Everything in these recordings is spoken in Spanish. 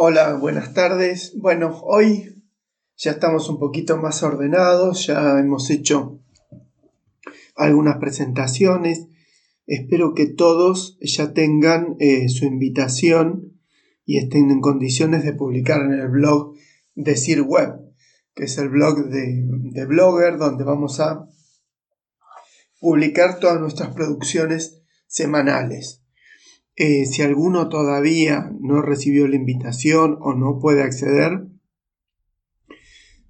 Hola, buenas tardes. Bueno, hoy ya estamos un poquito más ordenados, ya hemos hecho algunas presentaciones. Espero que todos ya tengan eh, su invitación y estén en condiciones de publicar en el blog de Sir Web, que es el blog de, de Blogger, donde vamos a publicar todas nuestras producciones semanales. Eh, si alguno todavía no recibió la invitación o no puede acceder,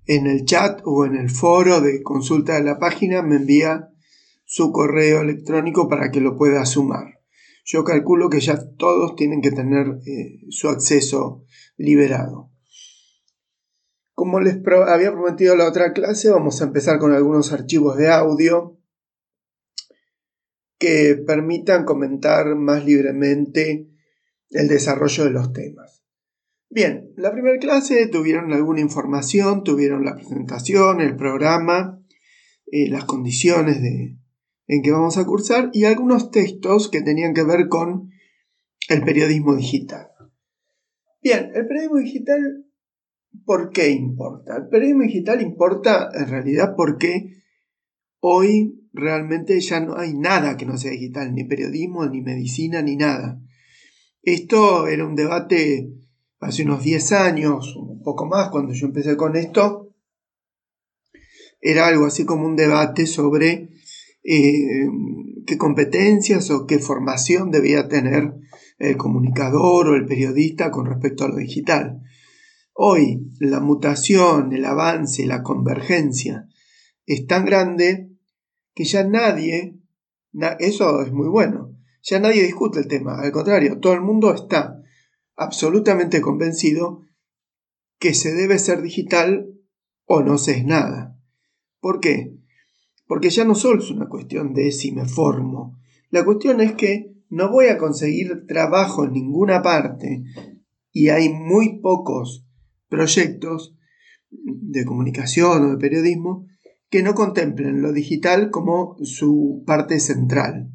en el chat o en el foro de consulta de la página me envía su correo electrónico para que lo pueda sumar. Yo calculo que ya todos tienen que tener eh, su acceso liberado. Como les había prometido la otra clase, vamos a empezar con algunos archivos de audio que permitan comentar más libremente el desarrollo de los temas. Bien, la primera clase tuvieron alguna información, tuvieron la presentación, el programa, eh, las condiciones de, en que vamos a cursar y algunos textos que tenían que ver con el periodismo digital. Bien, el periodismo digital, ¿por qué importa? El periodismo digital importa en realidad porque hoy realmente ya no hay nada que no sea digital, ni periodismo, ni medicina, ni nada. Esto era un debate hace unos 10 años, un poco más, cuando yo empecé con esto. Era algo así como un debate sobre eh, qué competencias o qué formación debía tener el comunicador o el periodista con respecto a lo digital. Hoy la mutación, el avance, la convergencia es tan grande que ya nadie, eso es muy bueno, ya nadie discute el tema, al contrario, todo el mundo está absolutamente convencido que se debe ser digital o no se es nada. ¿Por qué? Porque ya no solo es una cuestión de si me formo, la cuestión es que no voy a conseguir trabajo en ninguna parte y hay muy pocos proyectos de comunicación o de periodismo que no contemplen lo digital como su parte central.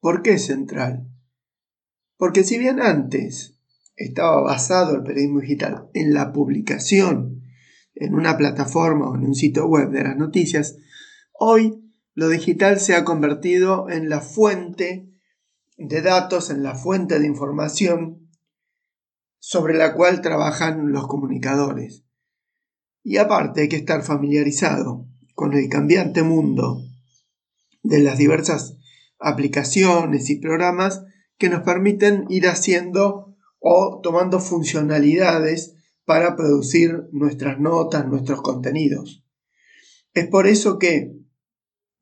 ¿Por qué central? Porque si bien antes estaba basado el periodismo digital en la publicación en una plataforma o en un sitio web de las noticias, hoy lo digital se ha convertido en la fuente de datos, en la fuente de información sobre la cual trabajan los comunicadores. Y aparte hay que estar familiarizado con el cambiante mundo de las diversas aplicaciones y programas que nos permiten ir haciendo o tomando funcionalidades para producir nuestras notas, nuestros contenidos. Es por eso que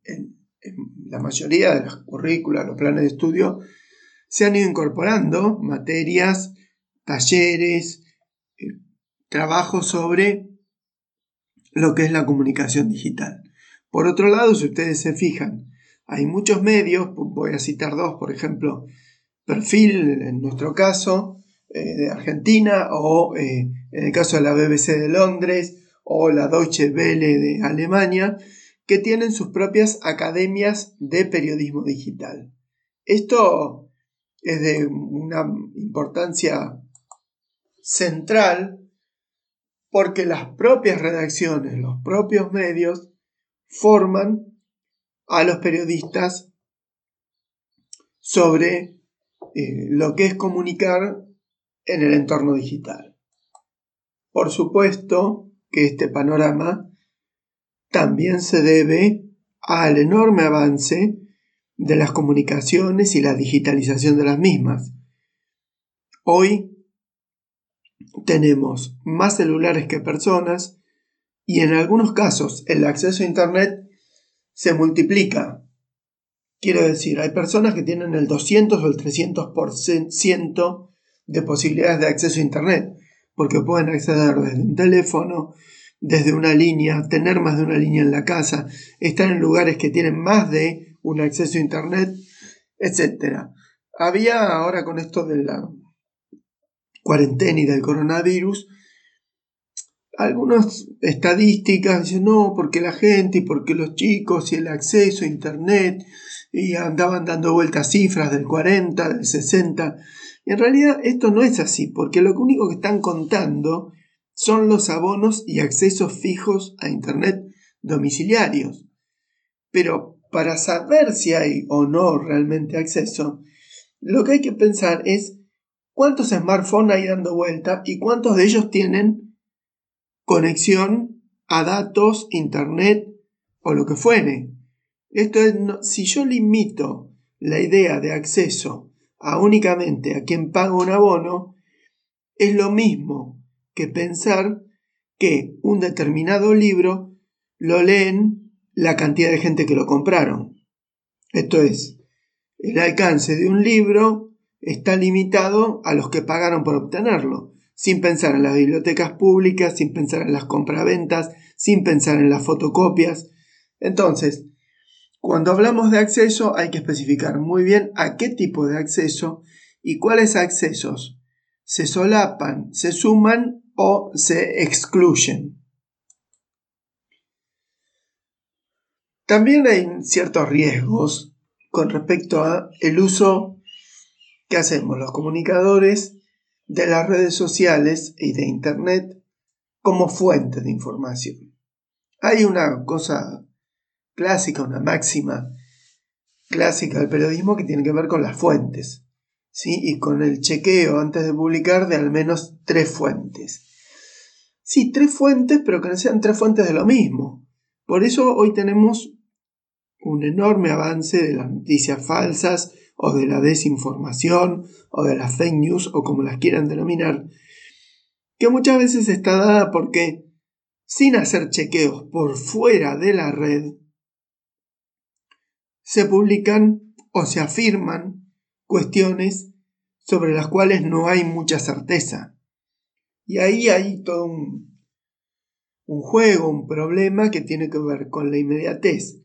en, la mayoría de las currículas, los planes de estudio, se han ido incorporando materias, talleres, eh, trabajos sobre lo que es la comunicación digital. Por otro lado, si ustedes se fijan, hay muchos medios, voy a citar dos, por ejemplo, Perfil, en nuestro caso, eh, de Argentina, o eh, en el caso de la BBC de Londres, o la Deutsche Welle de Alemania, que tienen sus propias academias de periodismo digital. Esto es de una importancia central porque las propias redacciones, los propios medios, forman a los periodistas sobre eh, lo que es comunicar en el entorno digital. Por supuesto que este panorama también se debe al enorme avance de las comunicaciones y la digitalización de las mismas. Hoy tenemos más celulares que personas y en algunos casos el acceso a Internet se multiplica. Quiero decir, hay personas que tienen el 200 o el 300% de posibilidades de acceso a Internet, porque pueden acceder desde un teléfono, desde una línea, tener más de una línea en la casa, estar en lugares que tienen más de un acceso a Internet, etc. Había ahora con esto de la cuarentena y del coronavirus, algunas estadísticas dicen no, porque la gente y porque los chicos y el acceso a internet y andaban dando vueltas cifras del 40, del 60, Y en realidad esto no es así, porque lo único que están contando son los abonos y accesos fijos a Internet domiciliarios. Pero para saber si hay o no realmente acceso, lo que hay que pensar es cuántos smartphones hay dando vuelta y cuántos de ellos tienen conexión a datos, internet o lo que fuere. Esto es, si yo limito la idea de acceso a únicamente a quien paga un abono, es lo mismo que pensar que un determinado libro lo leen la cantidad de gente que lo compraron. Esto es, el alcance de un libro está limitado a los que pagaron por obtenerlo, sin pensar en las bibliotecas públicas, sin pensar en las compraventas, sin pensar en las fotocopias. Entonces, cuando hablamos de acceso hay que especificar muy bien a qué tipo de acceso y cuáles accesos se solapan, se suman o se excluyen. También hay ciertos riesgos con respecto a el uso que hacemos los comunicadores de las redes sociales y de internet como fuente de información. Hay una cosa clásica, una máxima clásica del periodismo que tiene que ver con las fuentes, ¿sí? Y con el chequeo antes de publicar de al menos tres fuentes. Sí, tres fuentes, pero que no sean tres fuentes de lo mismo. Por eso hoy tenemos un enorme avance de las noticias falsas o de la desinformación o de las fake news o como las quieran denominar, que muchas veces está dada porque sin hacer chequeos por fuera de la red, se publican o se afirman cuestiones sobre las cuales no hay mucha certeza. Y ahí hay todo un, un juego, un problema que tiene que ver con la inmediatez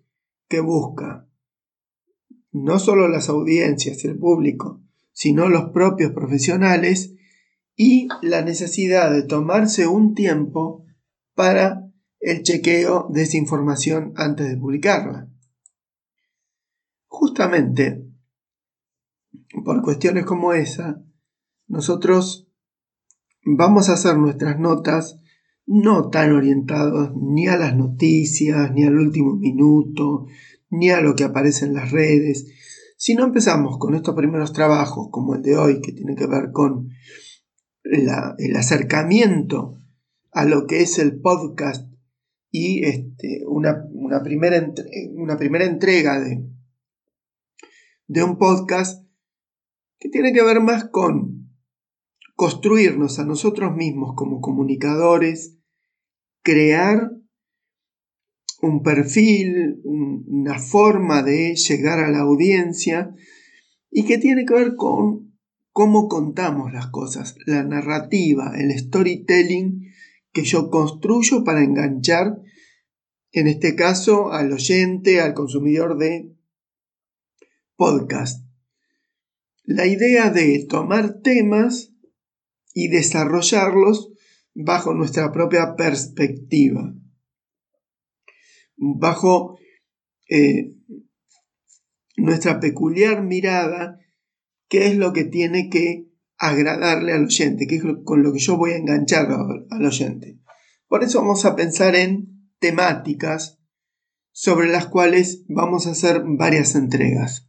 que busca no solo las audiencias el público, sino los propios profesionales y la necesidad de tomarse un tiempo para el chequeo de esa información antes de publicarla. Justamente por cuestiones como esa, nosotros vamos a hacer nuestras notas no tan orientados ni a las noticias, ni al último minuto, ni a lo que aparece en las redes. Si no empezamos con estos primeros trabajos, como el de hoy, que tiene que ver con el acercamiento a lo que es el podcast y este, una, primera una primera entrega de, de un podcast que tiene que ver más con construirnos a nosotros mismos como comunicadores, crear un perfil, una forma de llegar a la audiencia y que tiene que ver con cómo contamos las cosas, la narrativa, el storytelling que yo construyo para enganchar, en este caso, al oyente, al consumidor de podcast. La idea de tomar temas y desarrollarlos bajo nuestra propia perspectiva, bajo eh, nuestra peculiar mirada, qué es lo que tiene que agradarle al oyente, qué es con lo que yo voy a enganchar al oyente. Por eso vamos a pensar en temáticas sobre las cuales vamos a hacer varias entregas.